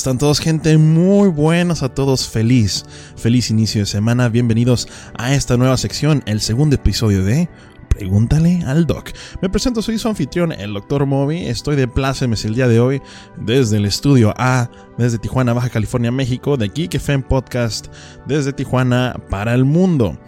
están todos, gente? Muy buenos a todos. Feliz, feliz inicio de semana. Bienvenidos a esta nueva sección, el segundo episodio de Pregúntale al Doc. Me presento, soy su anfitrión, el Dr. Moby. Estoy de plácemes el día de hoy desde el estudio A, desde Tijuana, Baja California, México, de Geek FM Podcast, desde Tijuana para el mundo.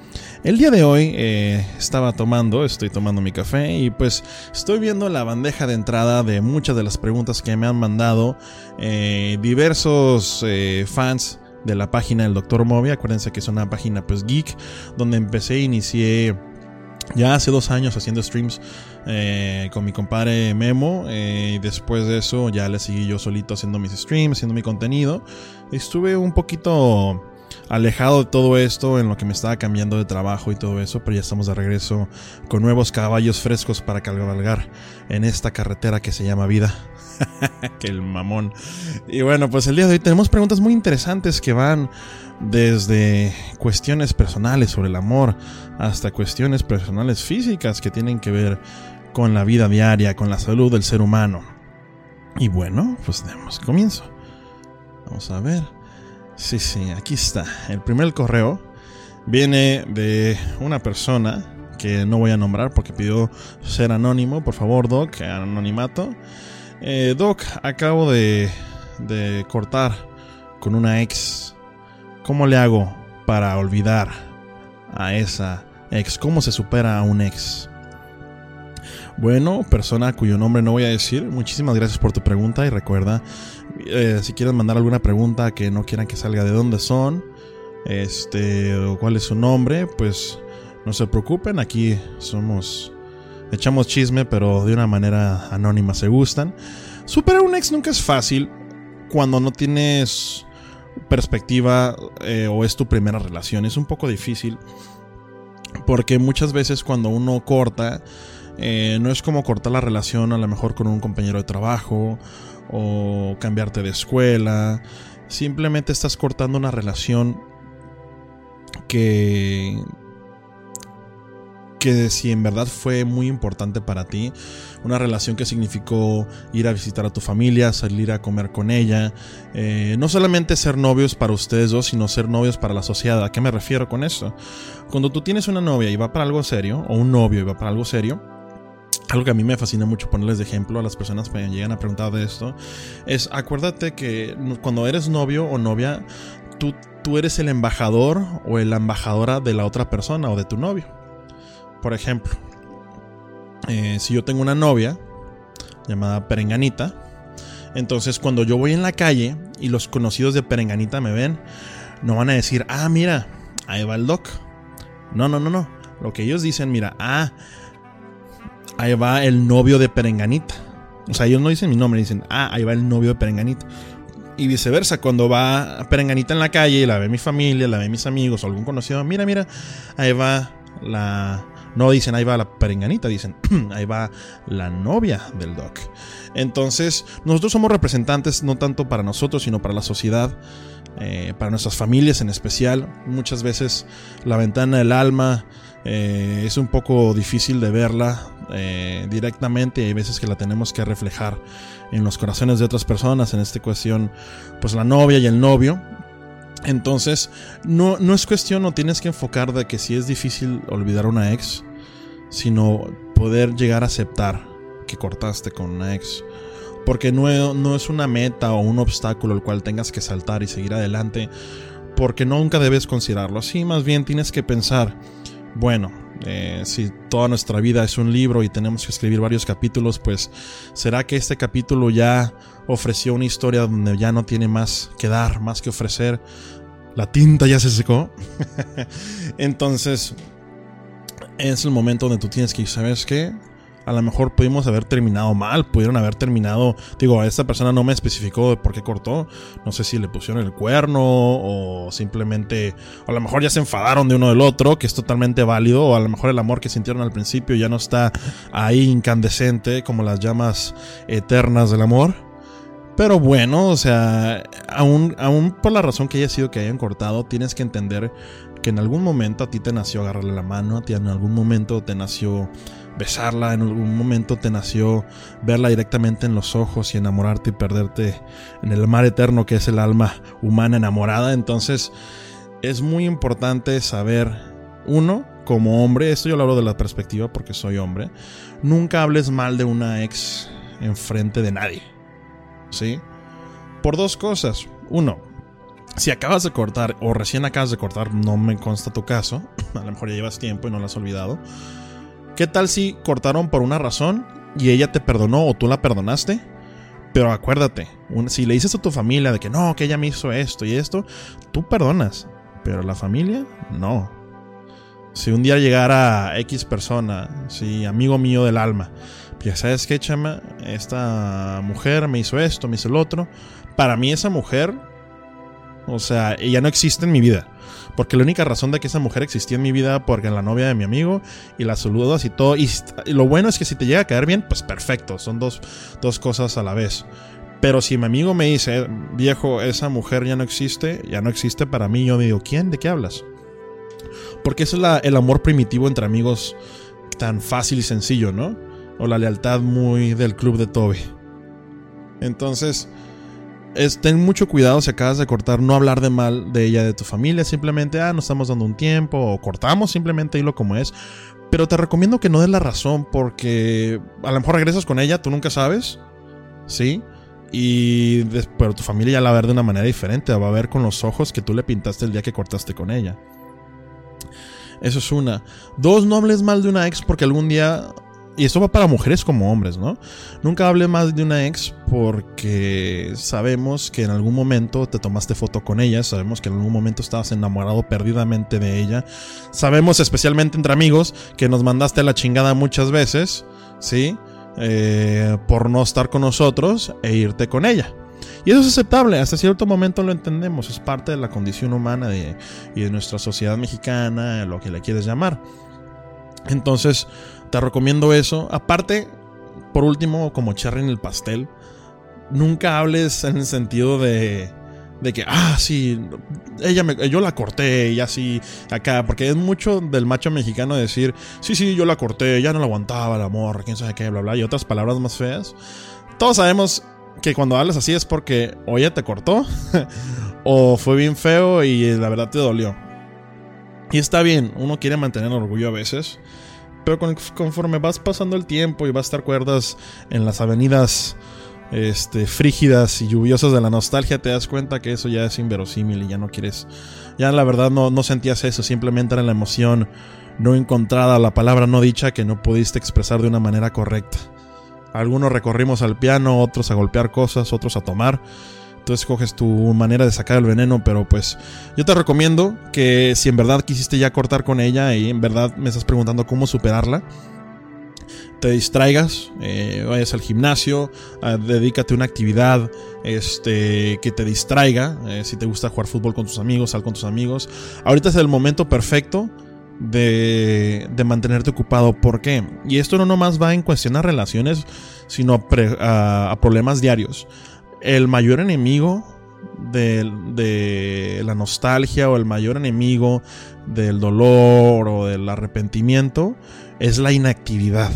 El día de hoy eh, estaba tomando, estoy tomando mi café y pues estoy viendo la bandeja de entrada de muchas de las preguntas que me han mandado eh, diversos eh, fans de la página del Dr. Moby. Acuérdense que es una página pues geek donde empecé, inicié ya hace dos años haciendo streams con mi compadre Memo. y después de eso ya le seguí yo solito haciendo mis streams, haciendo mi contenido. Estuve un poquito alejado de todo esto, en lo que me estaba cambiando de trabajo y todo eso, pero ya estamos de regreso con nuevos caballos frescos para cabalgar en esta carretera que se llama vida. que el mamón. Y bueno, pues el día de hoy tenemos preguntas muy interesantes que van desde cuestiones personales sobre el amor hasta cuestiones personales físicas que tienen que ver con la vida diaria, con la salud del ser humano. Y bueno, pues demos comienzo. Vamos a ver. Sí, sí, aquí está. El primer correo viene de una persona que no voy a nombrar porque pidió ser anónimo. Por favor, Doc, anonimato. Eh, Doc, acabo de, de cortar con una ex. ¿Cómo le hago para olvidar a esa ex? ¿Cómo se supera a un ex? Bueno, persona cuyo nombre no voy a decir, muchísimas gracias por tu pregunta y recuerda, eh, si quieren mandar alguna pregunta que no quieran que salga de dónde son, este, o cuál es su nombre, pues no se preocupen, aquí somos, echamos chisme, pero de una manera anónima se gustan. Superar un ex nunca es fácil cuando no tienes perspectiva eh, o es tu primera relación, es un poco difícil porque muchas veces cuando uno corta, eh, no es como cortar la relación a lo mejor con un compañero de trabajo o cambiarte de escuela. Simplemente estás cortando una relación que que si en verdad fue muy importante para ti, una relación que significó ir a visitar a tu familia, salir a comer con ella, eh, no solamente ser novios para ustedes dos, sino ser novios para la sociedad. ¿A qué me refiero con eso? Cuando tú tienes una novia y va para algo serio, o un novio y va para algo serio, algo que a mí me fascina mucho ponerles de ejemplo a las personas que llegan a preguntar de esto, es acuérdate que cuando eres novio o novia, tú, tú eres el embajador o la embajadora de la otra persona o de tu novio. Por ejemplo, eh, si yo tengo una novia llamada Perenganita, entonces cuando yo voy en la calle y los conocidos de Perenganita me ven, no van a decir, ah, mira, ahí va el doc. No, no, no, no. Lo que ellos dicen, mira, ah, ahí va el novio de Perenganita. O sea, ellos no dicen mi nombre, dicen, ah, ahí va el novio de Perenganita. Y viceversa, cuando va Perenganita en la calle, la ve mi familia, la ve mis amigos o algún conocido, mira, mira, ahí va la... No dicen ahí va la perenganita, dicen ahí va la novia del doc. Entonces, nosotros somos representantes no tanto para nosotros, sino para la sociedad, eh, para nuestras familias en especial. Muchas veces la ventana del alma eh, es un poco difícil de verla eh, directamente. Hay veces que la tenemos que reflejar en los corazones de otras personas. En esta cuestión, pues la novia y el novio. Entonces, no, no es cuestión, no tienes que enfocar de que si es difícil olvidar una ex, sino poder llegar a aceptar que cortaste con una ex. Porque no, no es una meta o un obstáculo el cual tengas que saltar y seguir adelante. Porque nunca debes considerarlo así. Más bien tienes que pensar bueno, eh, si toda nuestra vida es un libro y tenemos que escribir varios capítulos, pues será que este capítulo ya ofreció una historia donde ya no tiene más que dar, más que ofrecer. La tinta ya se secó. Entonces, es el momento donde tú tienes que ir, ¿sabes qué? A lo mejor pudimos haber terminado mal, pudieron haber terminado, digo, esta persona no me especificó por qué cortó, no sé si le pusieron el cuerno o simplemente, a lo mejor ya se enfadaron de uno del otro, que es totalmente válido, o a lo mejor el amor que sintieron al principio ya no está ahí incandescente como las llamas eternas del amor. Pero bueno, o sea, aún, aún por la razón que haya sido que hayan cortado, tienes que entender que en algún momento a ti te nació agarrarle la mano, a ti en algún momento te nació besarla, en algún momento te nació verla directamente en los ojos y enamorarte y perderte en el mar eterno que es el alma humana enamorada. Entonces es muy importante saber, uno, como hombre, esto yo lo hablo de la perspectiva porque soy hombre, nunca hables mal de una ex enfrente de nadie. ¿Sí? Por dos cosas. Uno, si acabas de cortar o recién acabas de cortar, no me consta tu caso, a lo mejor ya llevas tiempo y no lo has olvidado. ¿Qué tal si cortaron por una razón y ella te perdonó o tú la perdonaste? Pero acuérdate, si le dices a tu familia de que no, que ella me hizo esto y esto, tú perdonas, pero la familia no. Si un día llegara X persona, si amigo mío del alma, ya sabes qué, chama, esta mujer me hizo esto, me hizo el otro. Para mí esa mujer, o sea, ella no existe en mi vida. Porque la única razón de que esa mujer existía en mi vida porque es la novia de mi amigo y la saludas y todo. Y, lo bueno es que si te llega a caer bien, pues perfecto. Son dos, dos cosas a la vez. Pero si mi amigo me dice, viejo, esa mujer ya no existe, ya no existe para mí, yo me digo, ¿quién? ¿De qué hablas? Porque es el amor primitivo entre amigos tan fácil y sencillo, ¿no? O la lealtad muy del club de Toby. Entonces, ten mucho cuidado si acabas de cortar, no hablar de mal de ella, de tu familia, simplemente, ah, nos estamos dando un tiempo, o cortamos simplemente hilo como es. Pero te recomiendo que no des la razón, porque a lo mejor regresas con ella, tú nunca sabes, ¿sí? Y pero tu familia ya la va a ver de una manera diferente, va a ver con los ojos que tú le pintaste el día que cortaste con ella. Eso es una. Dos, no hables mal de una ex porque algún día y esto va para mujeres como hombres, ¿no? Nunca hable más de una ex porque sabemos que en algún momento te tomaste foto con ella, sabemos que en algún momento estabas enamorado perdidamente de ella, sabemos especialmente entre amigos que nos mandaste a la chingada muchas veces, ¿sí? Eh, por no estar con nosotros e irte con ella. Y eso es aceptable, hasta cierto momento lo entendemos, es parte de la condición humana y de nuestra sociedad mexicana, lo que le quieres llamar. Entonces, te recomiendo eso. Aparte, por último, como cherry en el pastel, nunca hables en el sentido de, de que, ah, sí, ella me, yo la corté y así acá, porque es mucho del macho mexicano decir, sí, sí, yo la corté, ya no la aguantaba el amor, quién sabe qué, bla, bla, y otras palabras más feas. Todos sabemos que cuando hablas así es porque o ella te cortó o fue bien feo y la verdad te dolió. Y está bien, uno quiere mantener orgullo a veces. Pero conforme vas pasando el tiempo y vas a estar cuerdas en las avenidas este, frígidas y lluviosas de la nostalgia, te das cuenta que eso ya es inverosímil y ya no quieres. Ya la verdad no, no sentías eso, simplemente era la emoción no encontrada, la palabra no dicha que no pudiste expresar de una manera correcta. Algunos recorrimos al piano, otros a golpear cosas, otros a tomar. Tú escoges tu manera de sacar el veneno, pero pues yo te recomiendo que si en verdad quisiste ya cortar con ella y en verdad me estás preguntando cómo superarla, te distraigas, eh, vayas al gimnasio, dedícate a una actividad este, que te distraiga. Eh, si te gusta jugar fútbol con tus amigos, sal con tus amigos. Ahorita es el momento perfecto de, mantenerte ocupado. ¿Por qué? Y esto no nomás va en cuestionar relaciones, sino a problemas diarios el mayor enemigo de, la nostalgia o el mayor enemigo del dolor o del arrepentimiento es la inactividad.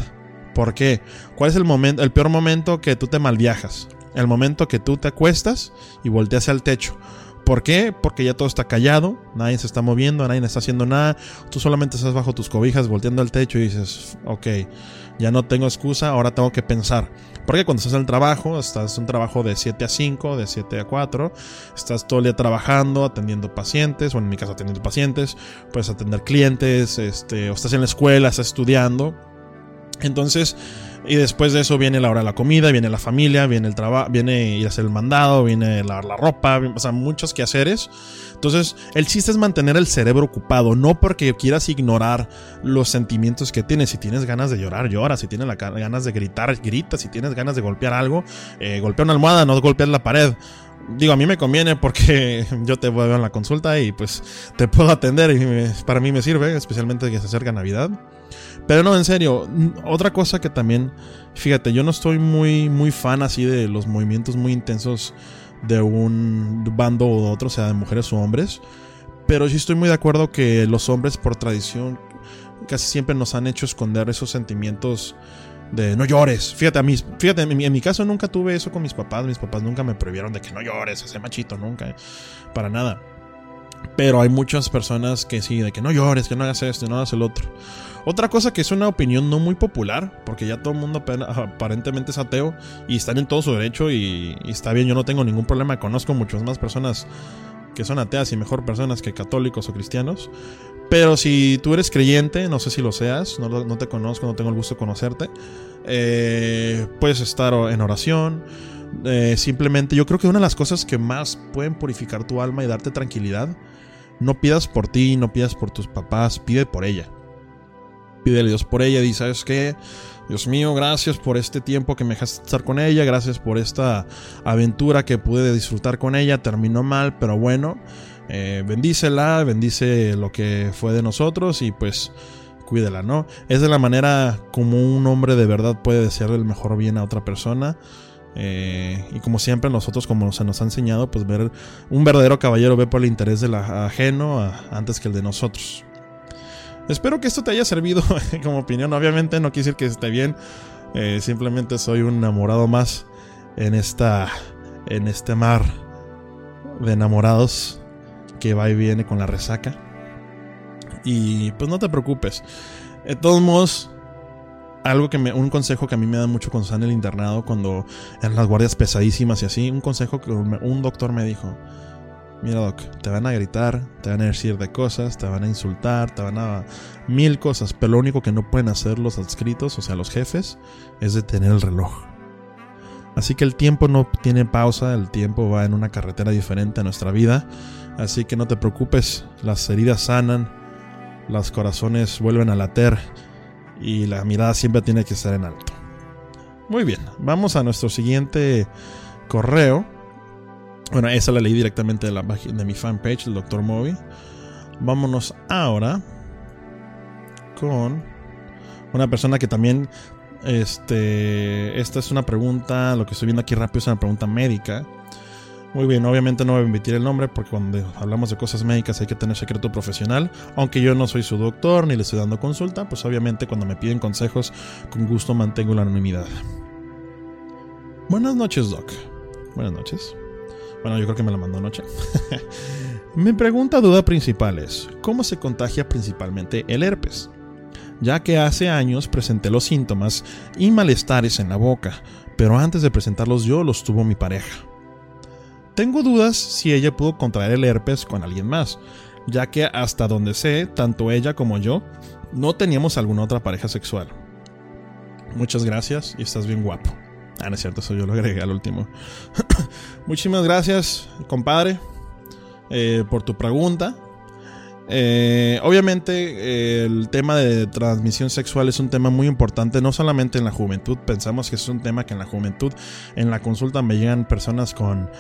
¿Por qué? ¿Cuál es el momento, el peor momento que tú te malviajas? El momento que tú te acuestas y volteas al techo. ¿Por qué? Porque ya todo está callado, nadie se está moviendo, nadie está haciendo nada, tú solamente estás bajo tus cobijas volteando al techo y dices, ok, ya no tengo excusa, ahora tengo que pensar. Porque cuando estás en el trabajo, estás en un trabajo de 7 a 5, de 7 a 4, estás todo el día trabajando, atendiendo pacientes, o en mi caso atendiendo pacientes, puedes atender clientes, este, o estás en la escuela, estás estudiando. Entonces, y después de eso viene la hora de la comida, viene la familia, viene el trabajo, viene ir a hacer el mandado, viene lavar la ropa, o sea, muchos quehaceres. Entonces, el chiste es mantener el cerebro ocupado, no porque quieras ignorar los sentimientos que tienes. Si tienes ganas de llorar, llora. Si tienes ganas de gritar, grita. Si tienes ganas de golpear algo, eh, golpea una almohada, no golpeas la pared. Digo, a mí me conviene porque yo te voy a ver en la consulta y pues te puedo atender y para mí me sirve, especialmente que se acerca Navidad. Pero no, en serio, otra cosa que también, fíjate, yo no estoy muy, muy fan así de los movimientos muy intensos de un bando o otro, sea de mujeres o hombres. Pero sí estoy muy de acuerdo que los hombres por tradición casi siempre nos han hecho esconder esos sentimientos de no llores. Fíjate, a mí, fíjate, en mi, en mi, caso nunca tuve eso con mis papás. Mis papás nunca me prohibieron de que no llores, ese machito, nunca. Para nada. Pero hay muchas personas que sí, de que no llores, que no hagas esto, no hagas el otro. Otra cosa que es una opinión no muy popular, porque ya todo el mundo aparentemente es ateo y están en todo su derecho y, y está bien, yo no tengo ningún problema. Conozco muchas más personas que son ateas y mejor personas que católicos o cristianos. Pero si tú eres creyente, no sé si lo seas, no, te conozco, no tengo el gusto de conocerte, eh, puedes estar en oración. Eh, simplemente yo creo que una de las cosas que más pueden purificar tu alma y darte tranquilidad, no pidas por ti, no pidas por tus papás, pide por ella. Pídele a Dios por ella y ¿sabes qué? Dios mío, gracias por este tiempo que me dejaste estar con ella, gracias por esta aventura que pude disfrutar con ella, terminó mal, pero bueno, eh, bendícela, bendice lo que fue de nosotros y pues cuídela, ¿no? Es de la manera como un hombre de verdad puede desearle el mejor bien a otra persona. Eh, y como siempre nosotros, como se nos ha enseñado, pues ver un verdadero caballero ve por el interés del ajeno antes que el de nosotros. Espero que esto te haya servido como opinión. Obviamente no quiere decir que esté bien. Eh, simplemente soy un enamorado más en esta. en este mar de enamorados que va y viene con la resaca. Y pues no te preocupes. De todos modos, algo que me, un consejo que a mí me da mucho cuando está en el internado, cuando en las guardias pesadísimas y así, un consejo que un doctor me dijo Mira, Doc, te van a gritar, te van a decir de cosas, te van a insultar, te van a. mil cosas, pero lo único que no pueden hacer los adscritos, o sea, los jefes, es detener el reloj. Así que el tiempo no tiene pausa, el tiempo va en una carretera diferente a nuestra vida. Así que no te preocupes, las heridas sanan, los corazones vuelven a latir y la mirada siempre tiene que estar en alto. Muy bien, vamos a nuestro siguiente correo bueno, esa la leí directamente de, la, de mi fanpage, del Dr. Moby. Vámonos ahora con una persona que también. Este. Esta es una pregunta. Lo que estoy viendo aquí rápido es una pregunta médica. Muy bien, obviamente no voy a emitir el nombre porque cuando hablamos de cosas médicas hay que tener secreto profesional. Aunque yo no soy su doctor ni le estoy dando consulta, pues obviamente cuando me piden consejos, con gusto mantengo la anonimidad. Buenas noches, Doc. Buenas noches. Bueno, yo creo que me la mandó anoche. Mi pregunta duda principal es, ¿cómo se contagia principalmente el herpes? Ya que hace años presenté los síntomas y malestares en la boca, pero antes de presentarlos yo los tuvo mi pareja. Tengo dudas si ella pudo contraer el herpes con alguien más, ya que hasta donde sé, tanto ella como yo no teníamos alguna otra pareja sexual. Muchas gracias y estás bien guapo. Ah, no es cierto, eso yo lo agregué al último. Muchísimas gracias, compadre, eh, por tu pregunta. Eh, obviamente el tema de transmisión sexual es un tema muy importante, no solamente en la juventud, pensamos que es un tema que en la juventud, en la consulta me llegan personas con,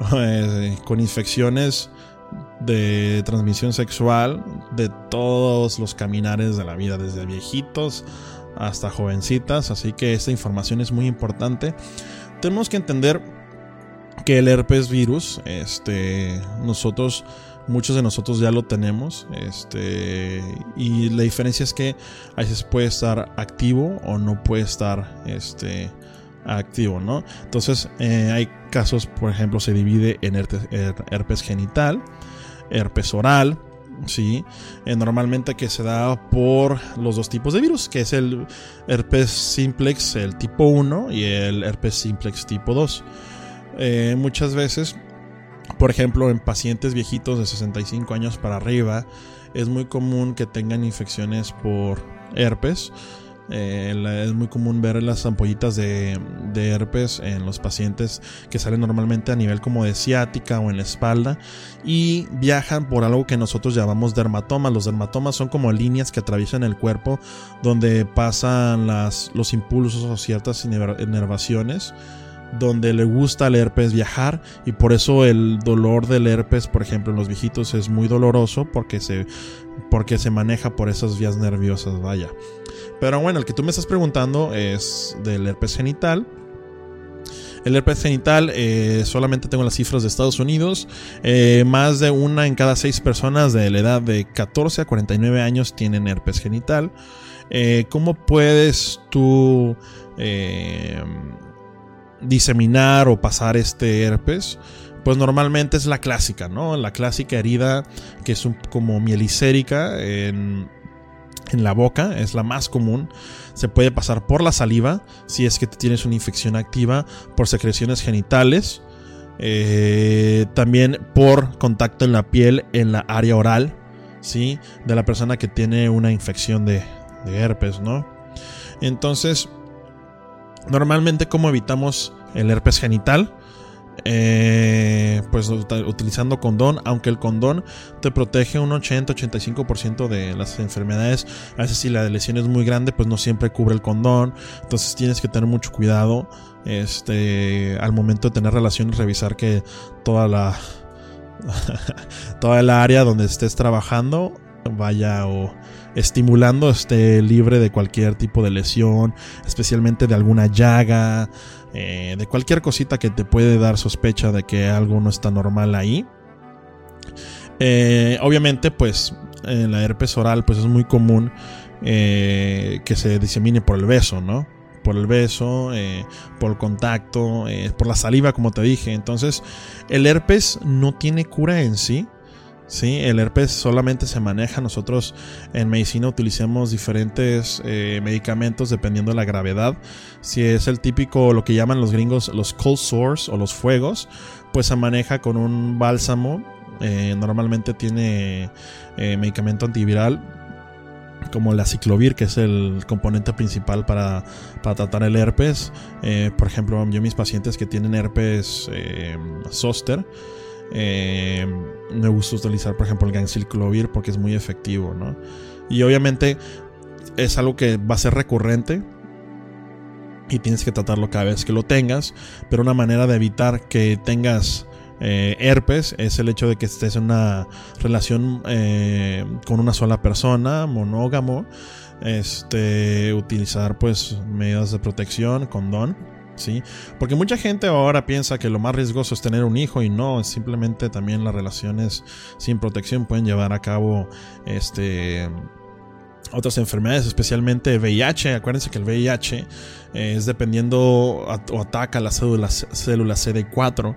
eh, con infecciones de transmisión sexual de todos los caminares de la vida, desde viejitos hasta jovencitas, así que esta información es muy importante. Tenemos que entender que el herpes virus, este, nosotros, muchos de nosotros ya lo tenemos, este, y la diferencia es que a veces puede estar activo o no puede estar, este, activo, ¿no? Entonces, eh, hay casos, por ejemplo, se divide en herpes genital, herpes oral, ¿sí? Eh, normalmente que se da por los dos tipos de virus, que es el herpes simplex, el tipo 1, y el herpes simplex tipo 2. Eh, muchas veces, por ejemplo, en pacientes viejitos de 65 años para arriba, es muy común que tengan infecciones por herpes. Eh, es muy común ver las ampollitas de, herpes en los pacientes que salen normalmente a nivel como de ciática o en la espalda y viajan por algo que nosotros llamamos dermatomas. Los dermatomas son como líneas que atraviesan el cuerpo donde pasan las, los impulsos o ciertas inervaciones donde le gusta al herpes viajar y por eso el dolor del herpes, por ejemplo, en los viejitos es muy doloroso porque se, porque se maneja por esas vías nerviosas, vaya. Pero bueno, el que tú me estás preguntando es del herpes genital. El herpes genital, eh, solamente tengo las cifras de Estados Unidos. Eh, más de una en cada seis personas de la edad de 14 a 49 años tienen herpes genital. ¿Cómo puedes tú diseminar o pasar este herpes? Pues normalmente es la clásica, ¿no? La clásica herida que es como mielicérica en, en la boca, es la más común. Se puede pasar por la saliva, si es que tienes una infección activa, por secreciones genitales, eh, también por contacto en la piel, en la área oral, ¿sí? De la persona que tiene una infección de, de herpes, ¿no? Entonces, normalmente, ¿cómo evitamos el herpes genital? Eh, pues utilizando condón, aunque el condón te protege un 80-85% de las enfermedades. A veces si la lesión es muy grande, pues no siempre cubre el condón. Entonces tienes que tener mucho cuidado este, al momento de tener relaciones, revisar que toda la... toda el área donde estés trabajando vaya o estimulando esté libre de cualquier tipo de lesión, especialmente de alguna llaga, eh, de cualquier cosita que te puede dar sospecha de que algo no está normal ahí. Eh, obviamente, pues en la herpes oral, pues es muy común eh, que se disemine por el beso, ¿no? Por el beso, por el contacto, por la saliva, como te dije. Entonces, el herpes no tiene cura en sí. Sí, el herpes solamente se maneja. Nosotros en medicina utilizamos diferentes eh, medicamentos dependiendo de la gravedad. Si es el típico, lo que llaman los gringos los cold sores o los fuegos, pues se maneja con un bálsamo. Eh, normalmente tiene eh, medicamento antiviral como la ciclovir, que es el componente principal para, tratar el herpes. por ejemplo, yo mis pacientes que tienen herpes zoster, eh, me gusta utilizar, por ejemplo, el ganciclovir porque es muy efectivo, ¿no? Y obviamente es algo que va a ser recurrente y tienes que tratarlo cada vez que lo tengas, pero una manera de evitar que tengas eh, herpes es el hecho de que estés en una relación eh, con una sola persona, monógamo, este, utilizar pues medidas de protección, condón ¿sí? Porque mucha gente ahora piensa que lo más riesgoso es tener un hijo y no, simplemente también las relaciones sin protección pueden llevar a cabo este otras enfermedades, especialmente VIH. Acuérdense que el VIH eh, es dependiendo o ataca la célula, célula CD4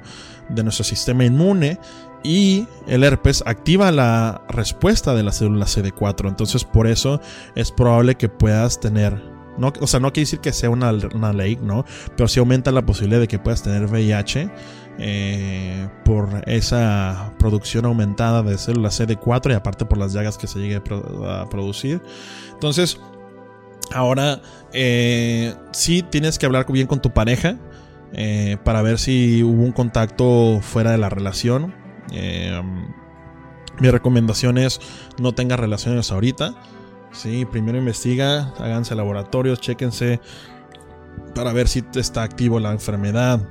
de nuestro sistema inmune y el herpes activa la respuesta de la célula CD4. Entonces por eso es probable que puedas tener o sea, no quiere decir que sea una, ley, ¿no? Pero sí aumenta la posibilidad de que puedas tener VIH eh, por esa producción aumentada de células CD4 y aparte por las llagas que se llegue a, producir. Entonces, ahora eh, sí tienes que hablar bien con tu pareja eh, para ver si hubo un contacto fuera de la relación. mi recomendación es no tengas relaciones ahorita. Sí, primero investiga, háganse laboratorios, chéquense para ver si está activo la enfermedad,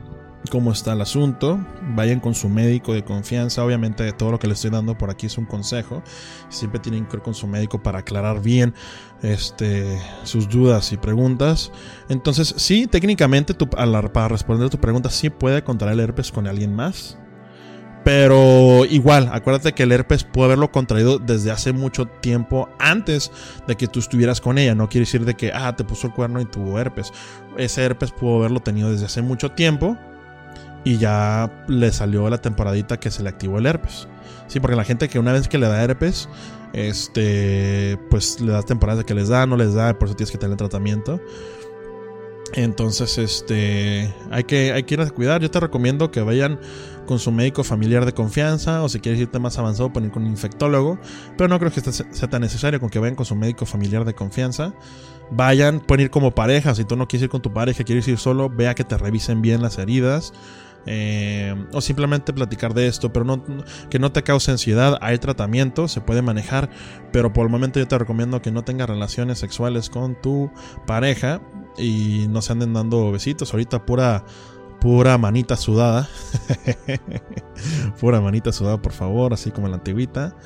cómo está el asunto. Vayan con su médico de confianza. Obviamente todo lo que les estoy dando por aquí es un consejo. Siempre tienen que ir con su médico para aclarar bien este, sus dudas y preguntas. Entonces, sí, técnicamente para responder tu pregunta, sí puede contraer el herpes con alguien más. Pero igual, acuérdate que el herpes puede haberlo contraído desde hace mucho tiempo antes de que tú estuvieras con ella. No quiere decir de que, ah, te puso el cuerno y tuvo herpes. Ese herpes pudo haberlo tenido desde hace mucho tiempo y ya le salió la temporadita que se le activó el herpes. Sí, porque la gente que una vez que le da herpes, este, pues le da temporadas de que les da, no les da, por eso tienes que tener tratamiento. Entonces, este, hay que, hay que ir a cuidar. Yo te recomiendo que vayan con su médico familiar de confianza o si quieres irte más avanzado, ir con un infectólogo. Pero no creo que sea tan necesario con que vayan con su médico familiar de confianza. Vayan, pueden ir como pareja. Si tú no quieres ir con tu pareja, quieres ir solo, vea que te revisen bien las heridas. Eh, o simplemente platicar de esto, pero no, que no te cause ansiedad. Hay tratamiento, se puede manejar, pero por el momento yo te recomiendo que no tengas relaciones sexuales con tu pareja y no se anden dando besitos. Ahorita pura pura manita sudada. pura manita sudada, por favor, así como la antigüita.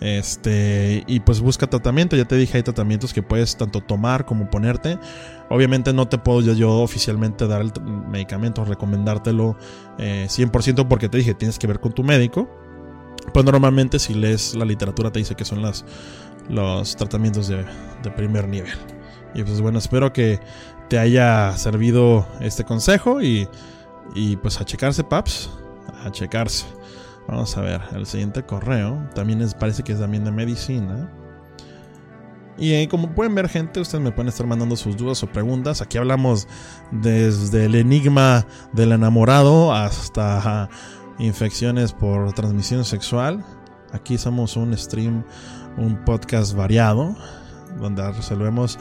Este, y pues busca tratamiento. Ya te dije, hay tratamientos que puedes tanto tomar como ponerte. Obviamente no te puedo yo, oficialmente dar el medicamento, recomendártelo 100% eh, porque te dije, tienes que ver con tu médico. Pues normalmente si lees la literatura te dice que son las, los tratamientos de, de primer nivel. Y pues bueno, espero que te haya servido este consejo y, y pues a checarse, paps. A checarse. Vamos a ver, el siguiente correo también es, parece que es también de medicina. Y eh, como pueden ver, gente, ustedes me pueden estar mandando sus dudas o preguntas. Aquí hablamos desde el enigma del enamorado hasta infecciones por transmisión sexual. Aquí somos un stream, un podcast variado, donde resolvemos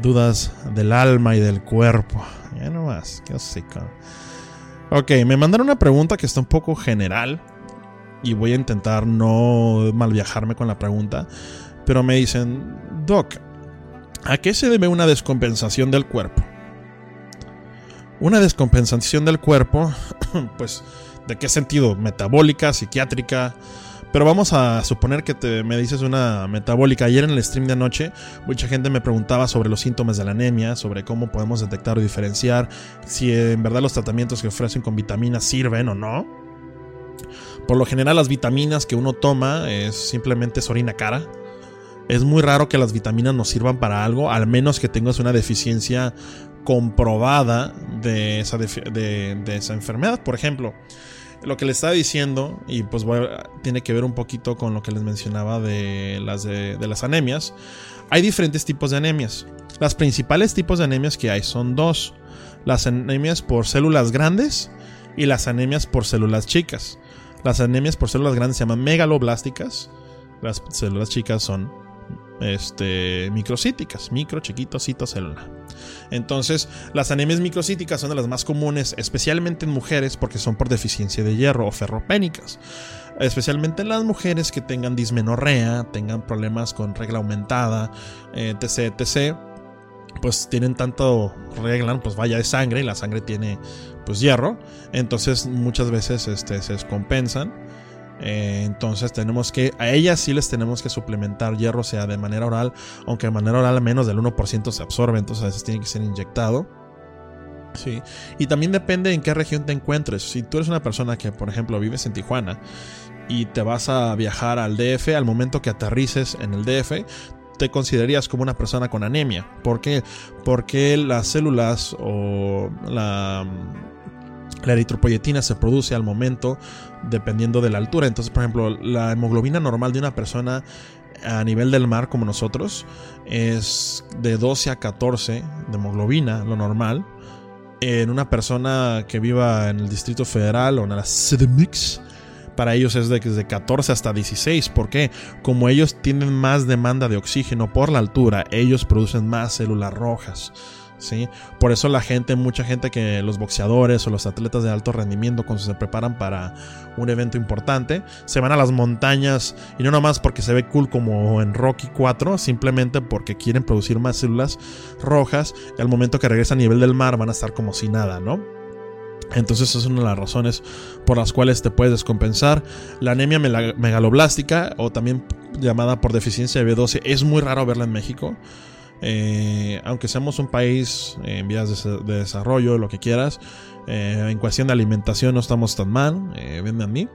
dudas del alma y del cuerpo. Ya no más, qué hocico. Ok, me mandaron una pregunta que está un poco general y voy a intentar no mal viajarme con la pregunta, pero me dicen, Doc, ¿a qué se debe una descompensación del cuerpo? Una descompensación del cuerpo, pues, ¿de qué sentido? Metabólica, psiquiátrica, pero vamos a suponer que te, me dices una metabólica. Ayer en el stream de anoche, mucha gente me preguntaba sobre los síntomas de la anemia, sobre cómo podemos detectar o diferenciar si en verdad los tratamientos que ofrecen con vitaminas sirven o no. Por lo general las vitaminas que uno toma es simplemente orina cara. Es muy raro que las vitaminas nos sirvan para algo, al menos que tengas una deficiencia comprobada de esa, de, esa enfermedad. Por ejemplo, lo que le estaba diciendo, y pues tiene que ver un poquito con lo que les mencionaba de las, de, de las anemias. Hay diferentes tipos de anemias. Las principales tipos de anemias que hay son dos. Las anemias por células grandes y las anemias por células chicas. Las anemias por células grandes se llaman megaloblásticas. Las células chicas son este, microcíticas, micro, chiquito, citocélula. Entonces, las anemias microcíticas son de las más comunes, especialmente en mujeres, porque son por deficiencia de hierro o ferropénicas. Especialmente en las mujeres que tengan dismenorrea, tengan problemas con regla aumentada, etc, etc pues tienen tanto regla, pues vaya de sangre y la sangre tiene pues hierro, entonces muchas veces este, se descompensan. Eh, entonces tenemos que, a ellas sí les tenemos que suplementar hierro, sea de manera oral, aunque de manera oral menos del 1% se absorbe, entonces a veces tiene que ser inyectado. Sí. Y también depende en qué región te encuentres. Si tú eres una persona que, por ejemplo, vives en Tijuana y te vas a viajar al DF, al momento que aterrices en el DF, te considerarías como una persona con anemia. ¿Por qué? Porque las células o la, la eritropoyetina se produce al momento dependiendo de la altura. Entonces, por ejemplo, la hemoglobina normal de una persona a nivel del mar como nosotros es de 12 a 14 de hemoglobina, lo normal. En una persona que viva en el Distrito Federal o en la CDMX para ellos es de, de 14 hasta 16. porque Como ellos tienen más demanda de oxígeno por la altura, ellos producen más células rojas. ¿sí? Por eso la gente, mucha gente que los boxeadores o los atletas de alto rendimiento cuando se preparan para un evento importante, se van a las montañas y no nomás porque se ve cool como en Rocky 4, simplemente porque quieren producir más células rojas y al momento que regresan a nivel del mar van a estar como si nada, ¿no? Entonces es una de las razones por las cuales te puedes descompensar. La anemia megaloblástica o también llamada por deficiencia de B12 es muy raro verla en México. Eh, aunque seamos un país en vías de, desarrollo, lo que quieras, eh, en cuestión de alimentación no estamos tan mal. Eh, a mí.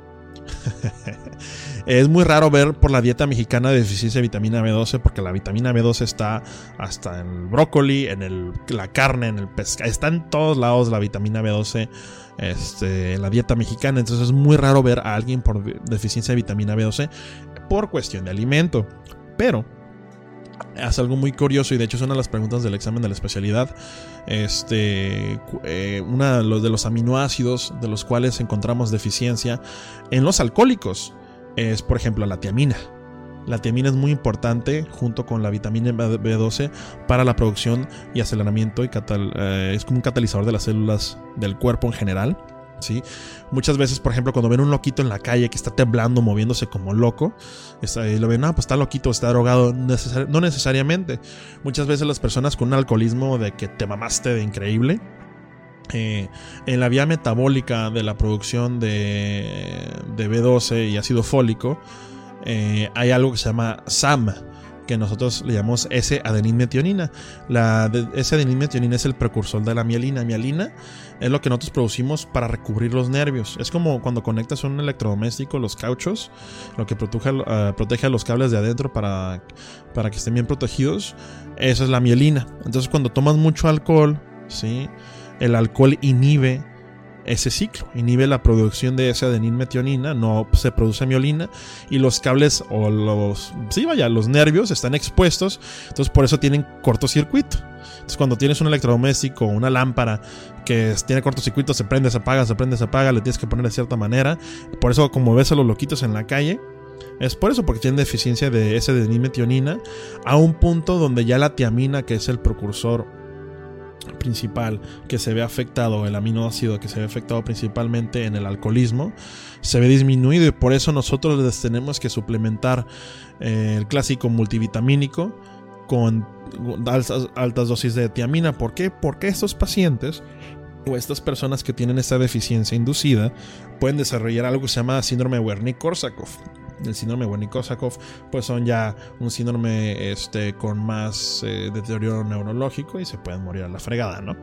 es muy raro ver por la dieta mexicana deficiencia de vitamina B12 porque la vitamina B12 está hasta en el brócoli, en el, la carne, en el pescado, está en todos lados la vitamina B12 este, en la dieta mexicana. Entonces es muy raro ver a alguien por deficiencia de vitamina B12 por cuestión de alimento. Pero hace algo muy curioso y de hecho es una de las preguntas del examen de la especialidad. Este, eh, una de los, aminoácidos de los cuales encontramos deficiencia en los alcohólicos es, por ejemplo, la tiamina. La tiamina es muy importante junto con la vitamina B12 para la producción y aceleramiento y eh, es como un catalizador de las células del cuerpo en general. Muchas veces, por ejemplo, cuando ven un loquito en la calle que está temblando, moviéndose como loco, lo ven, ah, pues está loquito, está drogado. no necesariamente. Muchas veces las personas con un alcoholismo de que te mamaste de increíble, eh, en la vía metabólica de la producción de, de B12 y ácido fólico, eh, hay algo que se llama SAM, que nosotros le llamamos S-adenilmetionina. La S-adenilmetionina es el precursor de la mielina. Mielina es lo que nosotros producimos para recubrir los nervios. Es como cuando conectas un electrodoméstico, los cauchos, lo que protege, uh, protege a los cables de adentro para, para que estén bien protegidos. Esa es la mielina. Entonces cuando tomas mucho alcohol, ¿sí? el alcohol inhibe ese ciclo, inhibe la producción de esa adenilmetionina, no se produce miolina y los cables o los, sí, vaya, los nervios están expuestos, entonces por eso tienen cortocircuito. Entonces cuando tienes un electrodoméstico, una lámpara que tiene cortocircuito, se prende, se apaga, se prende, se apaga, le tienes que poner de cierta manera. Por eso como ves a los loquitos en la calle, es por eso, porque tienen deficiencia de esa adenilmetionina a un punto donde ya la tiamina, que es el precursor principal que se ve afectado, el aminoácido que se ve afectado principalmente en el alcoholismo, se ve disminuido y por eso nosotros les tenemos que suplementar eh, el clásico multivitamínico con altas, altas, dosis de tiamina. ¿Por qué? Porque estos pacientes o estas personas que tienen esta deficiencia inducida pueden desarrollar algo que se llama síndrome Wernicke-Korsakoff el síndrome Wernicke-Korsakoff, pues son ya un síndrome este, con más eh, deterioro neurológico y se pueden morir a la fregada, ¿no?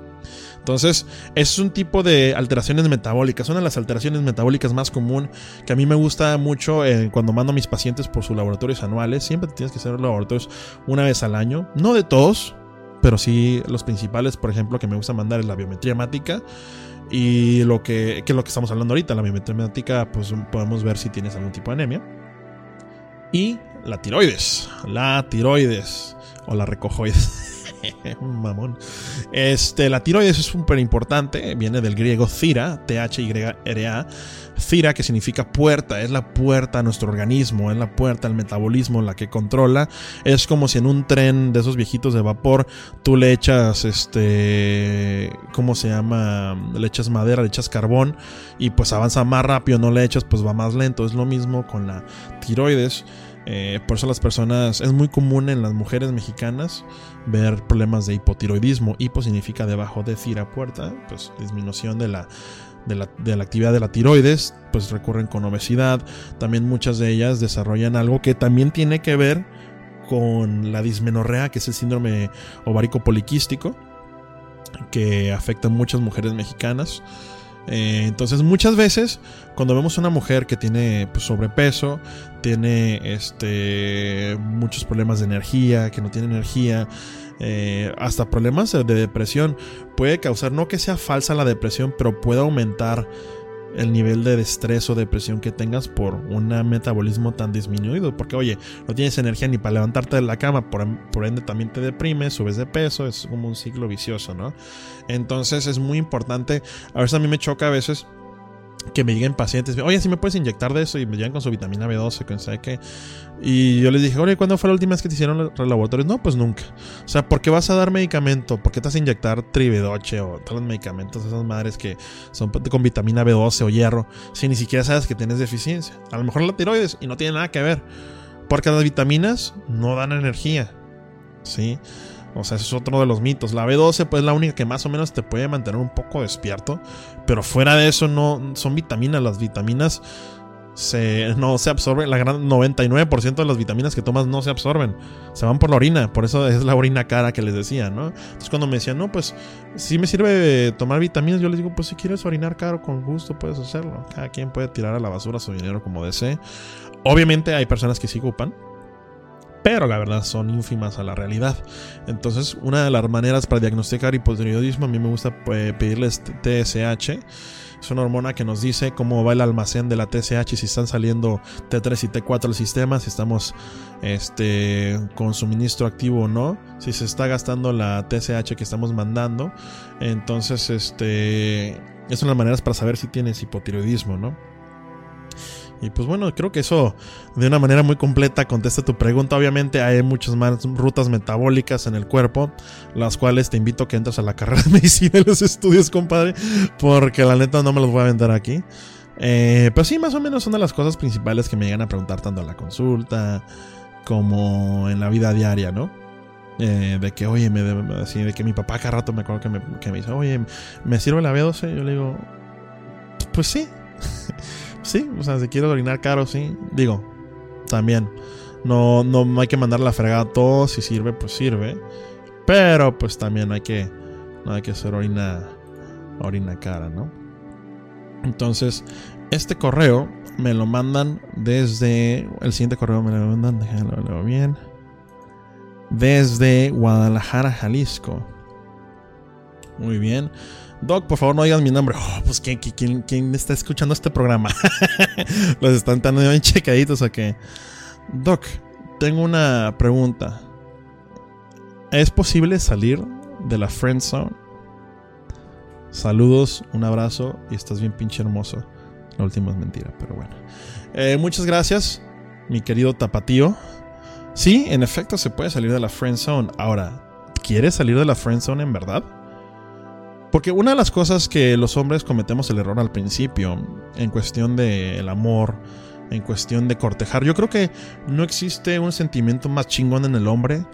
Entonces, es un tipo de alteraciones metabólicas. Una de las alteraciones metabólicas más común que a mí me gusta mucho eh, cuando mando a mis pacientes por sus laboratorios anuales. Siempre tienes que hacer laboratorios una vez al año. No de todos, pero sí los principales, por ejemplo, que me gusta mandar es la biometría hemática. Y lo que, que es lo que estamos hablando ahorita, la biometría hemática, pues podemos ver si tienes algún tipo de anemia y la tiroides. La tiroides. O la recojoides. Mamón. Este, la tiroides es súper importante. Viene del griego Cira, T-H-Y-R-A. Cira, que significa puerta, es la puerta a nuestro organismo, es la puerta al metabolismo, la que controla. Es como si en un tren de esos viejitos de vapor tú le echas, este, ¿cómo se llama? Le echas madera, le echas carbón y pues avanza más rápido, no le echas, pues va más lento. Es lo mismo con la tiroides. Eh, por eso las personas, es muy común en las mujeres mexicanas ver problemas de hipotiroidismo. Hipo significa debajo de cira puerta, pues disminución de la, de la, de la, actividad de la tiroides, pues recurren con obesidad. También muchas de ellas desarrollan algo que también tiene que ver con la dismenorrea, que es el síndrome ovárico poliquístico, que afecta a muchas mujeres mexicanas. Eh, entonces muchas veces cuando vemos una mujer que tiene pues, sobrepeso, tiene este, muchos problemas de energía, que no tiene energía, eh, hasta problemas de depresión, puede causar, no que sea falsa la depresión, pero puede aumentar el nivel de estrés o depresión que tengas por un metabolismo tan disminuido. Porque, oye, no tienes energía ni para levantarte de la cama, por, por, ende también te deprimes, subes de peso, es como un ciclo vicioso, ¿no? Entonces es muy importante. A veces a mí me choca a veces que me lleguen pacientes, oye, si me puedes inyectar de eso y me llegan con su vitamina B12, que sé qué. Y yo les dije, oye, ¿cuándo fue la última vez que te hicieron los laboratorios? No, pues nunca. O sea, ¿por qué vas a dar medicamento? ¿Por qué te vas a inyectar tribedoche o todos los medicamentos, esas madres que son con vitamina B12 o hierro, si ni siquiera sabes que tienes deficiencia? A lo mejor la tiroides y no tiene nada que ver. Porque las vitaminas no dan energía. ¿Sí? O sea, ese es otro de los mitos. La B12 pues es la única que más o menos te puede mantener un poco despierto. Pero fuera de eso no son vitaminas. Las vitaminas se, no se absorben. La gran 99% de las vitaminas que tomas no se absorben. Se van por la orina. Por eso es la orina cara que les decía, ¿no? Entonces cuando me decían, no, pues si me sirve tomar vitaminas, yo les digo, pues si quieres orinar caro, con gusto puedes hacerlo. Cada quien puede tirar a la basura su dinero como desee. Obviamente hay personas que sí ocupan pero la verdad son ínfimas a la realidad. Entonces, una de las maneras para diagnosticar hipotiroidismo, a mí me gusta pues, pedirles TSH. Es una hormona que nos dice cómo va el almacén de la TSH, si están saliendo T3 y T4 al sistema, si estamos este, con suministro activo o no, si se está gastando la TSH que estamos mandando. Entonces, este, es una de las maneras para saber si tienes hipotiroidismo, ¿no? Y pues bueno, creo que eso de una manera muy completa contesta tu pregunta. Obviamente hay muchas más rutas metabólicas en el cuerpo, las cuales te invito a que entres a la carrera de medicina y los estudios, compadre, porque la neta no me los voy a vender aquí. Eh, pero sí, más o menos son de las cosas principales que me llegan a preguntar tanto en la consulta como en la vida diaria, ¿no? Eh, de que, oye, me, así, de que mi papá cada rato me acuerdo que me, que me dice, oye, ¿me sirve la B12? Yo le digo, pues sí. Sí, o sea, si quieres orinar caro, sí. Digo, También. No, no hay que mandar la fregada a todos. Si sirve, pues sirve. Pero pues también hay que. No hay que hacer orina. Orina cara, ¿no? Entonces, este correo me lo mandan desde. El siguiente correo me lo mandan, déjenlo leo bien. Desde Guadalajara, Jalisco. Muy bien. Doc, por favor no digas mi nombre. Oh, pues ¿quién, quién, quién está escuchando este programa? Los están tan bien checaditos o qué. Doc, tengo una pregunta. ¿Es posible salir de la friend zone? Saludos, un abrazo y estás bien pinche hermoso. La última es mentira, pero bueno. Eh, muchas gracias, mi querido tapatío. Sí, en efecto se puede salir de la friend zone. Ahora, ¿quieres salir de la friend zone en verdad? Porque una de las cosas que los hombres cometemos el error al principio, en cuestión del amor, en cuestión de cortejar, yo creo que no existe un sentimiento más chingón en el hombre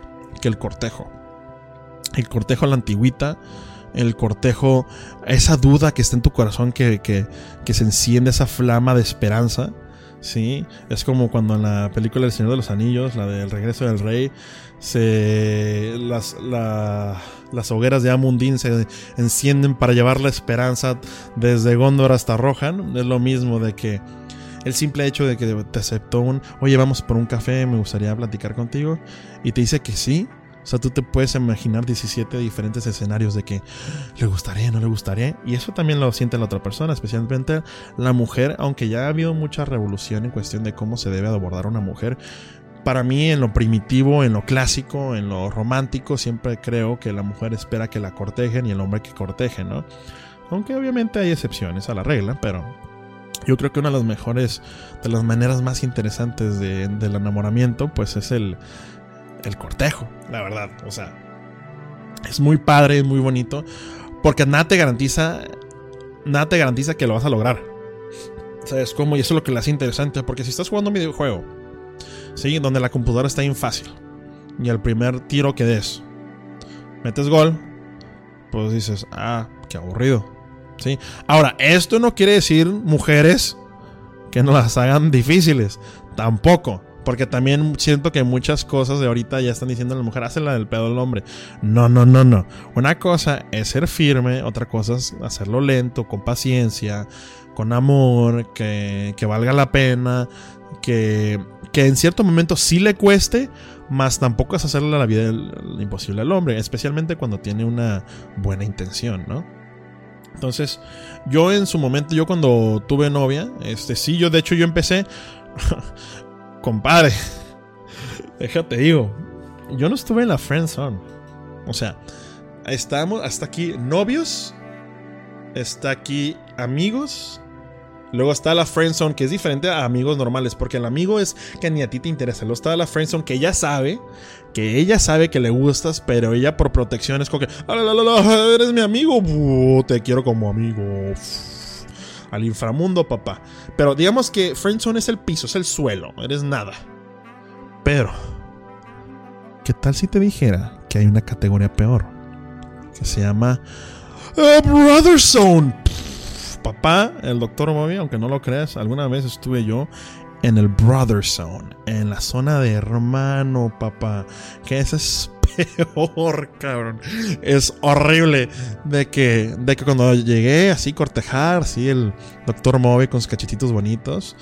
que el cortejo. El cortejo a la antigüita, el cortejo, esa duda que está en tu corazón que, que, que se enciende, esa flama de esperanza. Sí, es como cuando en la película El Señor de los Anillos, la del regreso del rey, se las, las hogueras de Amundín se encienden para llevar la esperanza desde Gondor hasta Rohan. Es lo mismo de que el simple hecho de que te aceptó un, oye, vamos por un café, me gustaría platicar contigo, y te dice que sí, o sea, tú te puedes imaginar 17 diferentes escenarios de que le gustaría, no le gustaría. Y eso también lo siente la otra persona, especialmente la mujer, aunque ya ha habido mucha revolución en cuestión de cómo se debe abordar a una mujer. Para mí, en lo primitivo, en lo clásico, en lo romántico, siempre creo que la mujer espera que la cortejen y el hombre que corteje, ¿no? Aunque obviamente hay excepciones a la regla, pero yo creo que una de las mejores, de las maneras más interesantes del enamoramiento, pues es el, el cortejo, la verdad. O sea, es muy padre, es muy bonito. Porque nada te garantiza. Nada te garantiza que lo vas a lograr. ¿Sabes cómo? Y eso es lo que le hace interesante. Porque si estás jugando un videojuego, ¿sí? Donde la computadora está bien fácil. Y el primer tiro que des, metes gol, pues dices, ah, qué aburrido. ¿Sí? Ahora, esto no quiere decir, mujeres, que no las hagan difíciles. Tampoco. Porque también siento que muchas cosas de ahorita ya están diciendo a la mujer, la del pedo del hombre. No, no, no, no. Una cosa es ser firme, otra cosa es hacerlo lento, con paciencia, con amor, que, valga la pena, que, que en cierto momento sí le cueste, más tampoco es hacerle la vida imposible al hombre, especialmente cuando tiene una buena intención, ¿no? Entonces, yo en su momento, yo cuando tuve novia, este sí, yo de hecho yo empecé compadre, déjate digo, yo no estuve en la friend zone. O sea, estamos hasta aquí novios, está aquí amigos, luego está la friend zone que es diferente a amigos normales, porque el amigo es que ni a ti te interesa, luego está la friend zone que ella sabe, que ella sabe que le gustas, pero ella por protección es como que, ah, eres mi amigo, te quiero como amigo al inframundo, papá. Pero digamos que Friendzone es el piso, es el suelo, eres nada. Pero, ¿qué tal si te dijera que hay una categoría peor? Que se llama uh, Brother Zone. Papá, el doctor Bobby, aunque no lo creas, alguna vez estuve yo en el Brother Zone, en la zona de hermano, papá. Que ese es peor, cabrón. Es horrible de que, de que cuando llegué así cortejar, así el doctor Moby con sus cachetitos bonitos.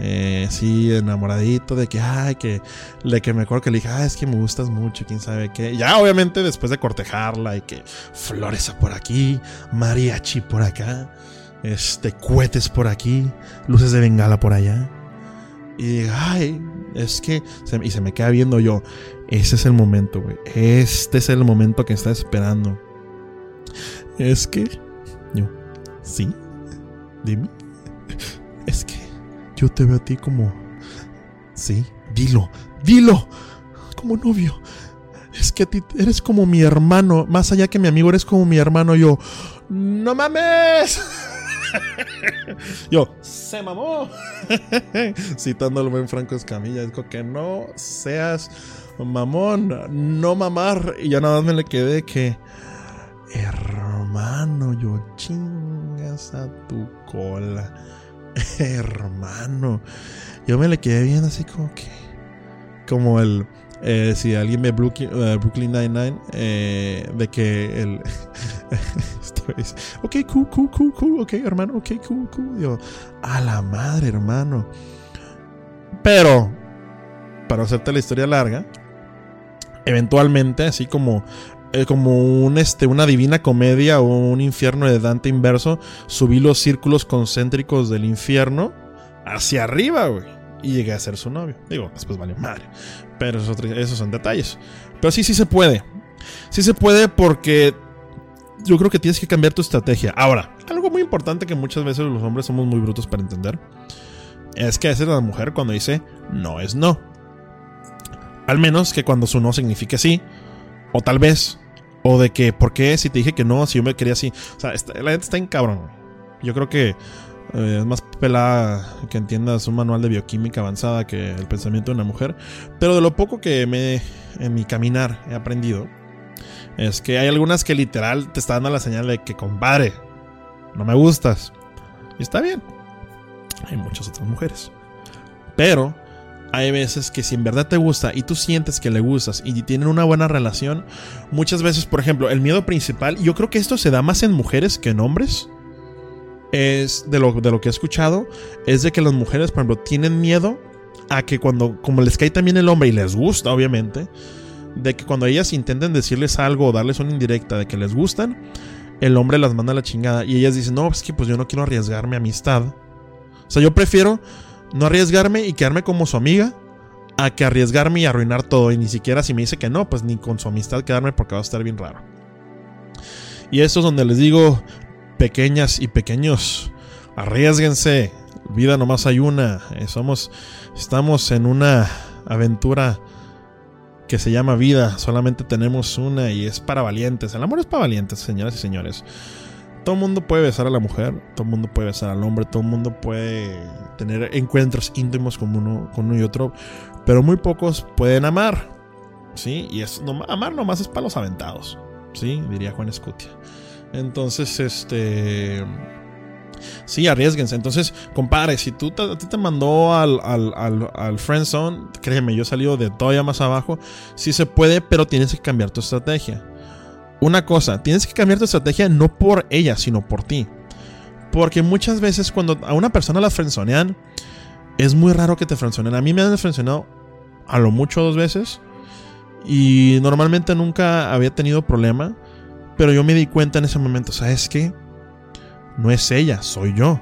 Eh, enamoradito de que, ay, que, de que me acuerdo que le dije, ay, es que me gustas mucho, quién sabe qué. Ya, obviamente, después de cortejarla y que flores por aquí, mariachi por acá, este, cohetes por aquí, luces de bengala por allá. Y ay, es que, y se me queda viendo yo, ese es el momento, güey. Este es el momento que está esperando. Es que, yo, sí, dime. Es que yo te veo a ti como, sí, dilo, dilo, como novio. Es que a ti eres como mi hermano, más allá que mi amigo, eres como mi hermano. Yo, no mames. Yo, se mamó. Citando al buen Franco Escamilla, dijo que no seas mamón, no mamar. Y ya nada más me le quedé que, hermano, yo chingas a tu cola. Hermano. Yo me le quedé viendo así como que. Como el. Eh, si alguien ve Brooklyn, uh, Brooklyn Nine-Nine, eh, de que el. ok, cool, cool, cool, cool, ok, hermano, ok, cool, cool. Yo, a la madre, hermano. Pero, para hacerte la historia larga, eventualmente, así como eh, como un, este, una divina comedia o un infierno de Dante inverso, subí los círculos concéntricos del infierno hacia arriba, güey. Y llegué a ser su novio. Digo, después valió madre. Pero esos, son detalles. Pero sí, sí se puede. Sí se puede porque yo creo que tienes que cambiar tu estrategia. Ahora, algo muy importante que muchas veces los hombres somos muy brutos para entender. Es que a veces la mujer cuando dice no es no. Al menos que cuando su no signifique sí o tal vez. O de que, ¿por qué si te dije que no? Si yo me quería así. O sea, la gente está en cabrón. Yo creo que eh, es más pelada que entiendas un manual de bioquímica avanzada que el pensamiento de una mujer. Pero de lo poco que me en mi caminar he aprendido, es que hay algunas que literal te están dando la señal de que, compadre, no me gustas. Y está bien. Hay muchas otras mujeres. Pero hay veces que si en verdad te gusta y tú sientes que le gustas y tienen una buena relación, muchas veces, por ejemplo, el miedo principal, yo creo que esto se da más en mujeres que en hombres, es de lo, de lo que he escuchado, es de que las mujeres, por ejemplo, tienen miedo a que cuando, como les cae también el hombre y les gusta, obviamente, de que cuando ellas intenten decirles algo o darles una indirecta de que les gustan, el hombre las manda a la chingada y ellas dicen, no, es que pues yo no quiero arriesgar mi amistad. O sea, yo prefiero no arriesgarme y quedarme como su amiga a que arriesgarme y arruinar todo. Y ni siquiera si me dice que no, pues ni con su amistad quedarme porque va a estar bien raro. Y esto es donde les digo, pequeñas y pequeños, arriesguense. Vida nomás hay una. Eh, somos, estamos en una aventura que se llama vida. Solamente tenemos una y es para valientes. El amor es para valientes, señoras y señores todo el mundo puede besar a la mujer, todo el mundo puede besar al hombre, todo el mundo puede tener encuentros íntimos con uno, con uno y otro, pero muy pocos pueden amar. ¿Sí? Y es, no, amar nomás es para los aventados. ¿Sí? Diría Juan Escutia. Entonces, este. Sí, arriesguense. Entonces, compadre, si tú a ti te mandó al, al, al, al friendzone, créeme, yo he salido de todavía más abajo. Sí se puede, pero tienes que cambiar tu estrategia una cosa, tienes que cambiar tu estrategia no por ella, sino por ti. Porque muchas veces cuando a una persona la frenzonean, es muy raro que te frenzonen. A mí me han frenzoneado a lo mucho dos veces. Y normalmente nunca había tenido problema. Pero yo me di cuenta en ese momento, ¿sabes qué? No es ella, soy yo.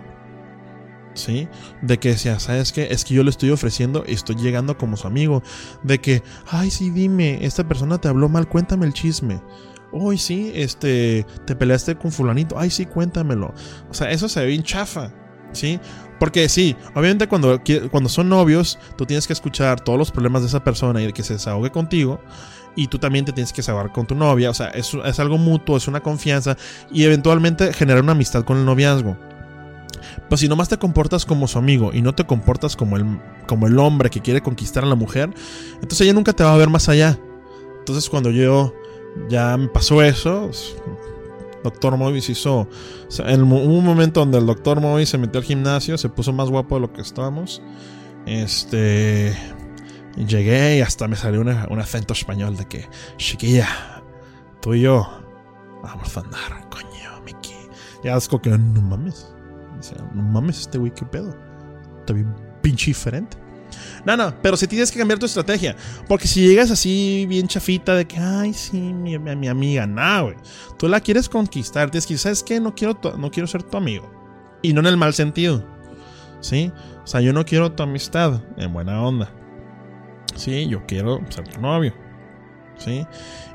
¿Sí? De que decía, ¿sabes qué? Es que yo le estoy ofreciendo y estoy llegando como su amigo. De que, ay, sí, dime, esta persona te habló mal, cuéntame el chisme. Uy, sí, este, te peleaste con fulanito. Ay, sí, cuéntamelo. O sea, eso se ve bien chafa, ¿sí? Porque sí, obviamente cuando, cuando son novios, tú tienes que escuchar todos los problemas de esa persona y que se desahogue contigo. Y tú también te tienes que desahogar con tu novia. O sea, es, es algo mutuo, es una confianza. Y eventualmente generar una amistad con el noviazgo. Pero si nomás te comportas como su amigo y no te comportas como el, como el hombre que quiere conquistar a la mujer, entonces ella nunca te va a ver más allá. Entonces cuando yo ya me pasó eso. Doctor Movis hizo. en un momento donde el Doctor Movis se metió al gimnasio, se puso más guapo de lo que estábamos. Este. Llegué y hasta me salió un acento español de que, chiquilla, tú y yo vamos a andar, coño, Mickey. Ya es como que no mames. no mames, este güey, qué pedo. Está bien pinche diferente. No, no, pero si tienes que cambiar tu estrategia. Porque si llegas así bien chafita de que, ay, sí, mi, mi, amiga, nada, güey. Tú la quieres conquistar. Tienes que ¿sabes qué? No quiero, no quiero ser tu amigo. Y no en el mal sentido. ¿Sí? O sea, yo no quiero tu amistad en buena onda. Sí, yo quiero ser tu novio. ¿Sí?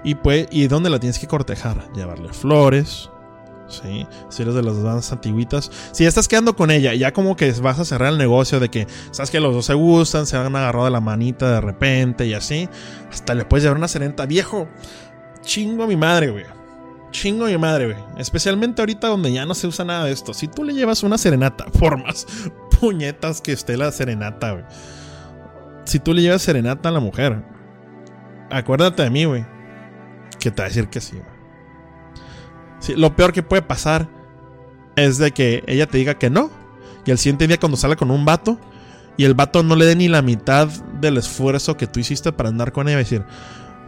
Y pues, ¿y dónde la tienes que cortejar? Llevarle flores, ¿sí? Si eres de las más antiguitas. Si estás quedando con ella, ya como que vas a cerrar el negocio de que, sabes que los dos se gustan, se han agarrado la manita de repente y así, hasta le puedes llevar una serenata. Viejo, chingo a mi madre, güey. Chingo a mi madre, güey. Especialmente ahorita donde ya no se usa nada de esto. Si tú le llevas una serenata, por más puñetas que esté la serenata, güey. Si tú le llevas serenata a la mujer, acuérdate de mí, güey. Que te va a decir que sí, güey lo peor que puede pasar es de que ella te diga que no. Y el siguiente día cuando sale con un vato y el vato no le dé ni la mitad del esfuerzo que tú hiciste para andar con ella y decir,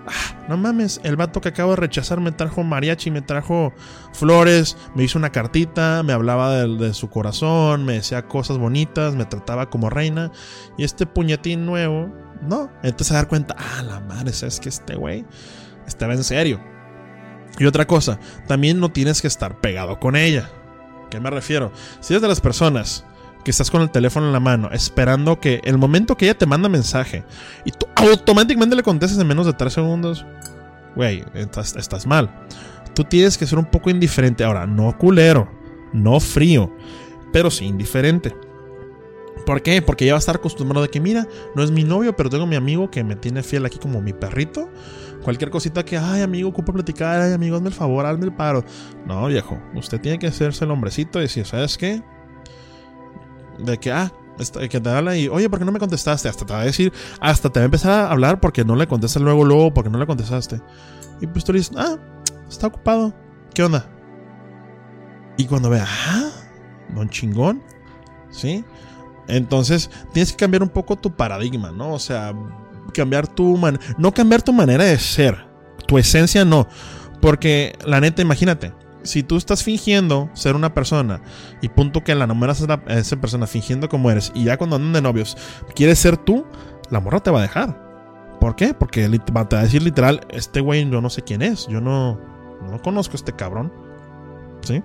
ah, no mames, el vato que acabo de rechazar me trajo mariachi, me trajo flores, me hizo una cartita, me hablaba de, su corazón, me decía cosas bonitas, me trataba como reina. Y este puñetín nuevo, no. Entonces a dar cuenta, ah, la madre, es que este güey estaba en serio. Y otra cosa, también no tienes que estar pegado con ella. ¿A qué me refiero? Si eres de las personas que estás con el teléfono en la mano, esperando que el momento que ella te manda mensaje y tú automáticamente le contestes en menos de 3 segundos, güey, estás, mal. Tú tienes que ser un poco indiferente. Ahora, no culero, no frío, pero sí indiferente. ¿Por qué? Porque ya va a estar acostumbrado de que, mira, no es mi novio, pero tengo mi amigo que me tiene fiel aquí como mi perrito. Cualquier cosita que, ay, amigo, ocupo platicar, ay, amigo, hazme el favor, hazme el paro. No, viejo, usted tiene que hacerse el hombrecito y decir, ¿sabes qué? de que, ah, que te habla y, oye, ¿por qué no me contestaste? Hasta te va a decir, hasta te va a empezar a hablar porque no le contestas luego, luego, porque no le contestaste. Y pues tú le dices, ah, está ocupado. ¿Qué onda? Y cuando vea, ah, don chingón, ¿sí? Entonces tienes que cambiar un poco tu paradigma, ¿no? O sea, cambiar tu man no cambiar tu manera de ser, tu esencia no, porque la neta, imagínate, si tú estás fingiendo ser una persona y punto que la enamoras a, esa persona fingiendo como eres y ya cuando andan de novios quieres ser tú, la morra te va a dejar. ¿Por qué? Porque te va a decir literal, este güey yo no sé quién es, yo no, no conozco a este cabrón. ¿Sí?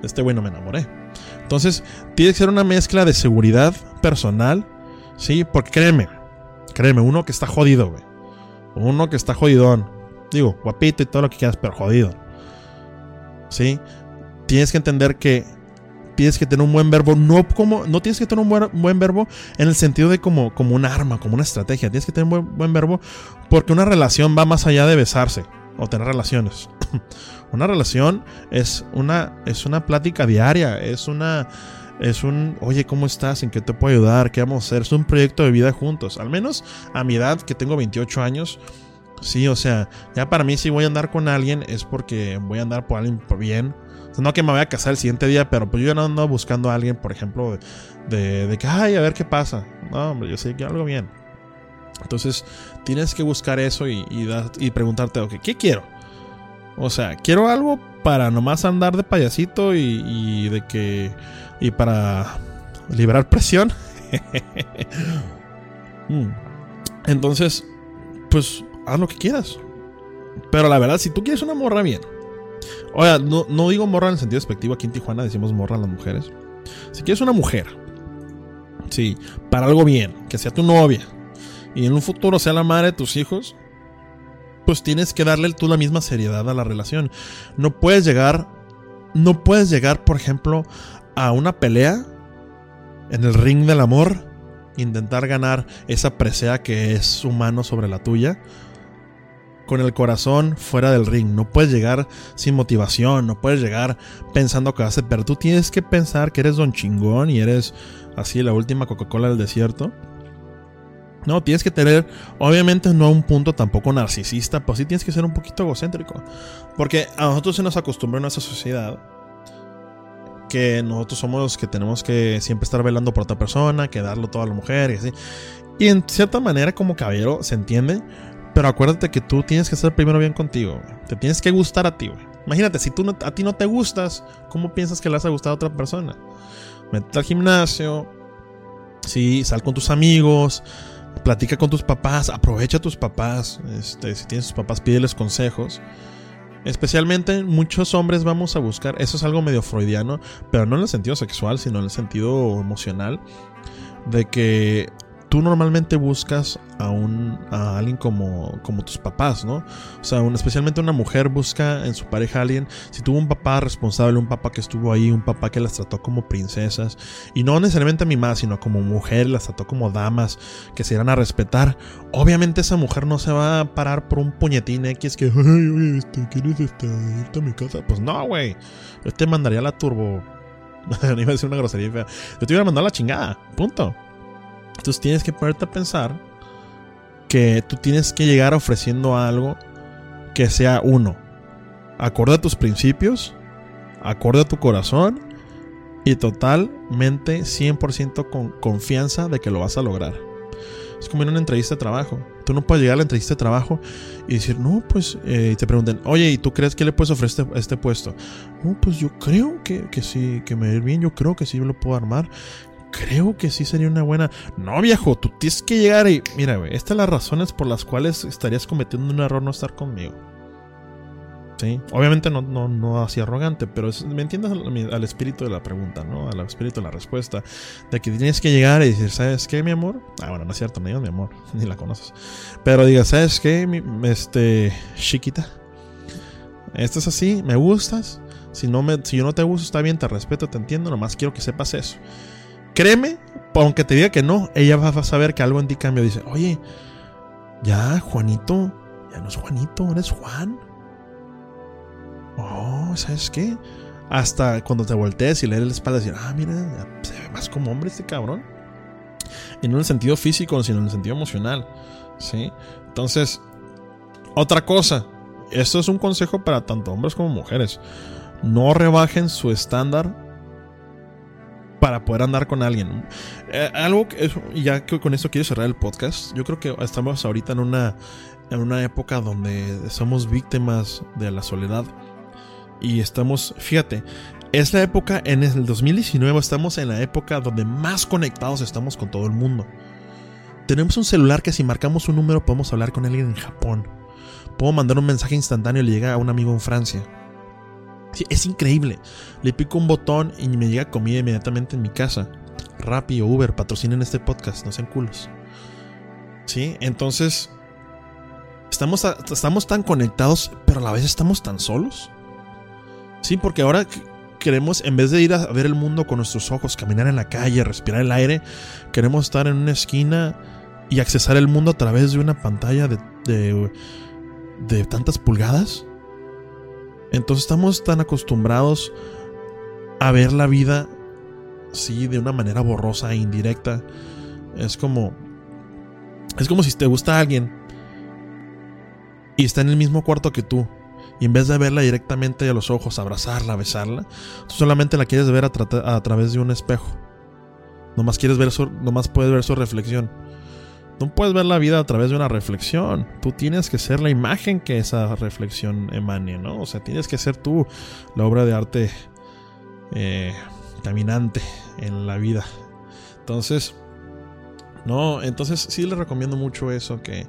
De este güey no me enamoré. Entonces, tiene que ser una mezcla de seguridad personal, ¿sí? Porque créeme, créeme, uno que está jodido, güey. Uno que está jodidón. Digo, guapito y todo lo que quieras, pero jodido ¿sí? Tienes que entender que tienes que tener un buen verbo, no como, no tienes que tener un buen, verbo en el sentido de como, como un arma, como una estrategia, tienes que tener un buen, verbo porque una relación va más allá de besarse o tener relaciones. una relación es una, es una plática diaria, es una, es un, oye, ¿cómo estás? ¿En qué te puedo ayudar? ¿Qué vamos a hacer? Es un proyecto de vida juntos, al menos a mi edad, que tengo 28 años, Sí, o sea, ya para mí si voy a andar con alguien es porque voy a andar por alguien bien. O sea, no que me voy a casar el siguiente día, pero pues yo no ando buscando a alguien, por ejemplo, de, de, que, ay, a ver qué pasa. No, hombre, yo sé que algo bien. Entonces, tienes que buscar eso y, y, preguntarte, ok, ¿qué quiero? O sea, quiero algo para nomás andar de payasito y, y de que... Y para liberar presión. Mm. Entonces, pues haz lo que quieras. Pero la verdad, si tú quieres una morra bien. Oiga, no, no digo morra en el sentido despectivo. Aquí en Tijuana decimos morra a las mujeres. Si quieres una mujer. Sí, para algo bien. Que sea tu novia. Y en un futuro sea la madre de tus hijos. Pues tienes que darle tú la misma seriedad a la relación. No puedes llegar. No puedes llegar, por ejemplo, a una pelea en el ring del amor intentar ganar esa presea que es humano sobre la tuya con el corazón fuera del ring. No puedes llegar sin motivación, no puedes llegar pensando que vas a pero tú tienes que pensar que eres don chingón y eres así la última Coca-Cola del desierto. No, tienes que tener, obviamente no a un punto tampoco narcisista, pero sí tienes que ser un poquito egocéntrico. Porque a nosotros se nos acostumbra en nuestra sociedad que nosotros somos los que tenemos que siempre estar velando por otra persona, que darlo todo a la mujer y así. Y en cierta manera como caballero se entiende, pero acuérdate que tú tienes que ser primero bien contigo. Te tienes que gustar a ti, güey. Imagínate, si tú a ti no te gustas, ¿cómo piensas que le vas a gustar a otra persona? Mete al gimnasio, sí, sal con tus amigos, platica con tus papás, aprovecha a tus papás. Este, si tienes tus papás, pídeles consejos. Especialmente muchos hombres vamos a buscar, eso es algo medio freudiano, pero no en el sentido sexual, sino en el sentido emocional, de que tú normalmente buscas a, un, a alguien como, como tus papás, ¿no? O sea, especialmente una mujer busca en su pareja a alguien, si tuvo un papá responsable, un papá que estuvo ahí, un papá que las trató como princesas, y no necesariamente a mi mamá, sino como mujer, las trató como damas, que se irán a respetar, obviamente esa mujer no se va a parar por un puñetín X que, ay, oye, este, ¿quieres este, irte a mi casa? Pues no, güey, yo te mandaría la turbo. no iba a decir una grosería fea. Yo te iba a mandar la chingada, punto. Entonces tienes que ponerte a pensar que tú tienes que llegar ofreciendo algo que sea uno, acorde a tus principios, acorde a tu corazón y total mente 100% con confianza de que lo vas a lograr. Es como en una entrevista de trabajo. Tú no puedes llegar a la entrevista de trabajo y decir, no, pues, eh, y te pregunten, oye, ¿y tú crees que le puedes ofrecer este, este puesto? No, pues yo creo que, que sí, que me ir bien, yo creo que sí lo puedo armar. Creo que sí sería una buena. No, viejo, tú tienes que llegar y. Mira, güey, estas son las razones por las cuales estarías cometiendo un error no estar conmigo. Obviamente no, no, no así arrogante, pero me entiendes al, espíritu de la pregunta, ¿no? Al espíritu de la respuesta. De que tienes que llegar y decir, ¿sabes qué, mi amor? Ah, bueno, no es cierto, no digas mi amor, ni la conoces. Pero diga, ¿sabes qué, mi, este, chiquita? Esto es así, me gustas. Si, no me, si yo no te gusto, está bien, te respeto, te entiendo, nomás quiero que sepas eso. Créeme, aunque te diga que no, ella va a saber que algo en ti cambia. Dice, oye, ya, Juanito, ya no es Juanito, eres Juan. Oh, ¿sabes qué? Hasta cuando te voltees y lees la espalda, decir, ah, mira, se ve más como hombre este cabrón. Y no en el sentido físico, sino en el sentido emocional. ¿Sí? Entonces, otra cosa. Esto es un consejo para tanto hombres como mujeres. No rebajen su estándar para poder andar con alguien. Eh, algo que, ya que con esto quiero cerrar el podcast. Yo creo que estamos ahorita en una, en una época donde somos víctimas de la soledad. Y estamos, fíjate, es la época, en el 2019 estamos en la época donde más conectados estamos con todo el mundo. Tenemos un celular que si marcamos un número podemos hablar con alguien en Japón. Puedo mandar un mensaje instantáneo y le llega a un amigo en Francia. Es increíble. Le pico un botón y me llega comida inmediatamente en mi casa. Rappi o Uber patrocinen este podcast, no sean culos. ¿Sí? Entonces, estamos, estamos tan conectados, pero a la vez estamos tan solos. Sí, porque ahora queremos, en vez de ir a ver el mundo con nuestros ojos, caminar en la calle, respirar el aire, queremos estar en una esquina y accesar el mundo a través de una pantalla de, de, tantas pulgadas. Entonces estamos tan acostumbrados a ver la vida, sí, de una manera borrosa e indirecta. Es como... Es como si te gusta alguien y está en el mismo cuarto que tú y en vez de verla directamente a los ojos, abrazarla, besarla, tú solamente la quieres ver a, través de un espejo. Nomás, quieres ver su, nomás puedes ver su reflexión. No puedes ver la vida a través de una reflexión. Tú tienes que ser la imagen que esa reflexión emane, ¿no? O sea, tienes que ser tú la obra de arte eh, caminante en la vida. Entonces, no, entonces sí le recomiendo mucho eso que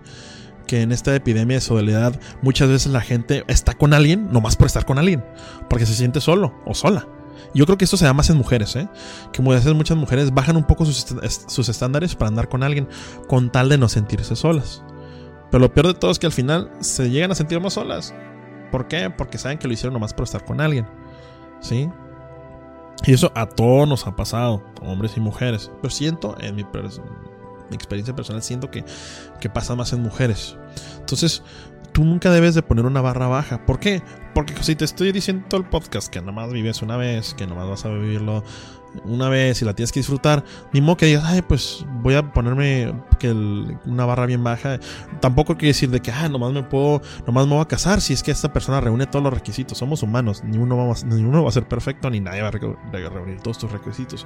que en esta epidemia de soledad muchas veces la gente está con alguien nomás por estar con alguien, porque se siente solo o sola. Yo creo que esto se da más en mujeres, ¿eh? que veces muchas mujeres bajan un poco sus, sus estándares para andar con alguien con tal de no sentirse solas. Pero lo peor de todo es que al final se llegan a sentir más solas. ¿Por qué? Porque saben que lo hicieron nomás por estar con alguien. ¿Sí? Y eso a todos nos ha pasado, hombres y mujeres. Pero siento en mi, mi experiencia personal siento que, que pasa más en mujeres. Entonces, tú nunca debes de poner una barra baja. ¿Por qué? Porque si te estoy diciendo todo el podcast que nomás vives una vez, que nomás vas a vivirlo una vez y la tienes que disfrutar, ni modo que digas, ay, pues voy a ponerme que una barra bien baja. Tampoco quiere decir de que, ah, nomás me puedo, nomás me voy a casar si es que esta persona reúne todos los requisitos. Somos humanos, ni uno, va, ni uno va a ser perfecto, ni nadie va a reunir todos tus requisitos.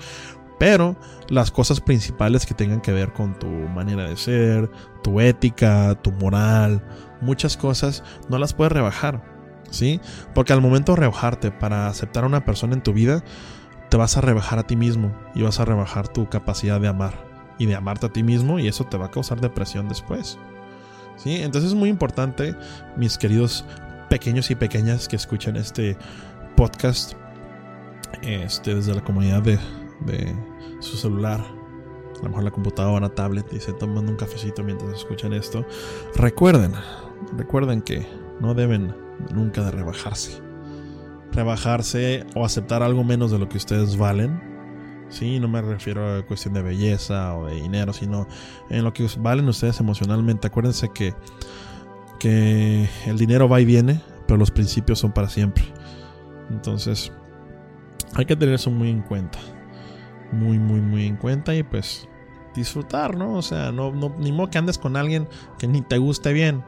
Pero las cosas principales que tengan que ver con tu manera de ser, tu ética, tu moral, muchas cosas, no las puedes rebajar. ¿Sí? Porque al momento de rebajarte para aceptar a una persona en tu vida, te vas a rebajar a ti mismo y vas a rebajar tu capacidad de amar y de amarte a ti mismo y eso te va a causar depresión después. ¿Sí? Entonces es muy importante, mis queridos pequeños y pequeñas que escuchan este podcast este, desde la comunidad de, su celular, a lo mejor la computadora, tablet, y se toman un cafecito mientras escuchan esto. Recuerden, recuerden que no deben nunca de rebajarse. Rebajarse o aceptar algo menos de lo que ustedes valen. Sí, no me refiero a cuestión de belleza o de dinero, sino en lo que valen ustedes emocionalmente. Acuérdense que, que el dinero va y viene, pero los principios son para siempre. Entonces, hay que tener eso muy en cuenta muy, muy, muy en cuenta y pues disfrutar, ¿no? O sea, no, no, ni modo que andes con alguien que ni te guste bien.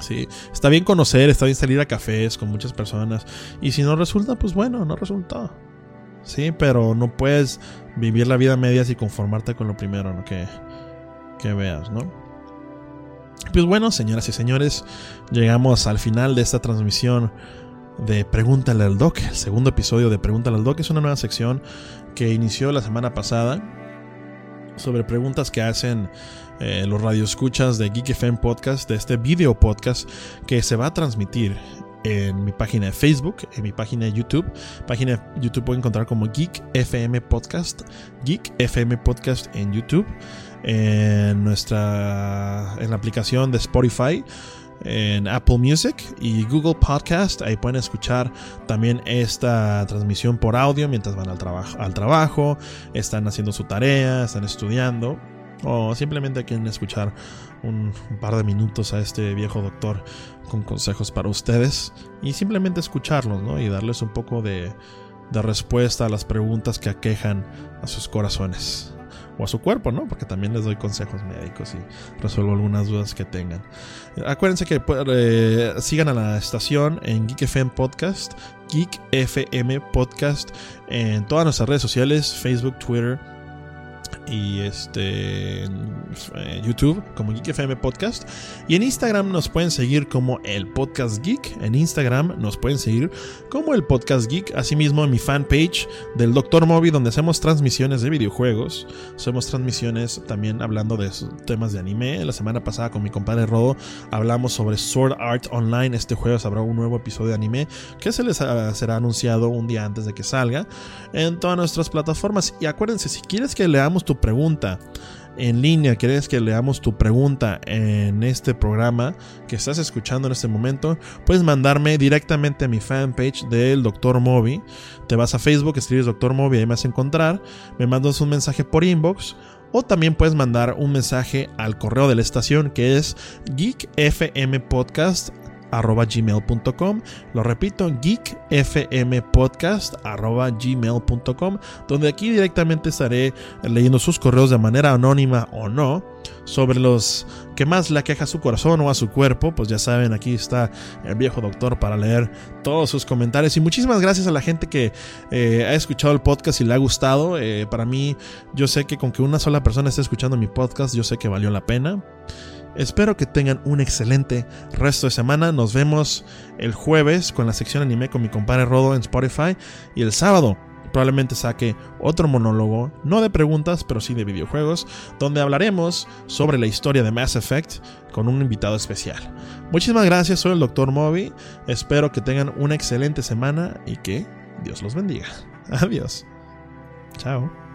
Sí, está bien conocer, está bien salir a cafés con muchas personas. Y si no resulta, pues bueno, no resultó. sí, pero no puedes vivir la vida a medias y conformarte con lo primero que, que veas, ¿no? Pues bueno, señoras y señores, llegamos al final de esta transmisión de Pregúntale al Doc, el segundo episodio de Pregúntale al Doc. Es una nueva sección que inició la semana pasada sobre preguntas que hacen eh, los radioescuchas de Geek FM Podcast, de este video podcast que se va a transmitir en mi página de Facebook, en mi página de YouTube. Página de YouTube pueden encontrar como Geek FM Podcast, Geek FM Podcast en YouTube, en nuestra en la aplicación de Spotify en Apple Music y Google Podcast. Ahí pueden escuchar también esta transmisión por audio mientras van al, al trabajo, están haciendo su tarea, están estudiando o simplemente quieren escuchar un, par de minutos a este viejo doctor con consejos para ustedes y simplemente escucharlos ¿no? y darles un poco de, de respuesta a las preguntas que aquejan a sus corazones o a su cuerpo, ¿no? Porque también les doy consejos médicos y resuelvo algunas dudas que tengan. Acuérdense que eh, sigan a la estación en Geek FM Podcast, Geek FM Podcast en todas nuestras redes sociales, Facebook, Twitter, y este en YouTube como Geek FM Podcast. Y en Instagram nos pueden seguir como el Podcast Geek. En Instagram nos pueden seguir como el Podcast Geek. Asimismo en mi fanpage del Dr. Moby donde hacemos transmisiones de videojuegos. Hacemos transmisiones también hablando de temas de anime. La semana pasada con mi compadre Rodo hablamos sobre Sword Art Online. Este jueves habrá un nuevo episodio de anime que se les será anunciado un día antes de que salga en todas nuestras plataformas. Y acuérdense si quieres que leamos tu pregunta en línea, quieres que leamos tu pregunta en este programa que estás escuchando en este momento, puedes mandarme directamente a mi fanpage del Dr. Moby. Te vas a Facebook, escribes Dr. Moby, ahí me vas a encontrar, me mandas un mensaje por inbox o también puedes mandar un mensaje al correo de la estación que es geekfmpodcast arroba gmail.com. Lo repito, geekfmpodcast arroba gmail.com, donde aquí directamente estaré leyendo sus correos de manera anónima o no sobre los que más le aqueja a su corazón o a su cuerpo, pues ya saben, aquí está el viejo doctor para leer todos sus comentarios. Y muchísimas gracias a la gente que eh, ha escuchado el podcast y le ha gustado. Eh, para mí, yo sé que con que una sola persona esté escuchando mi podcast, yo sé que valió la pena. Espero que tengan un excelente resto de semana. Nos vemos el jueves con la sección anime con mi compadre Rodo en Spotify. Y el sábado probablemente saque otro monólogo, no de preguntas, pero sí de videojuegos, donde hablaremos sobre la historia de Mass Effect con un invitado especial. Muchísimas gracias, soy el Dr. Moby. Espero que tengan una excelente semana y que Dios los bendiga. Adiós. Chao.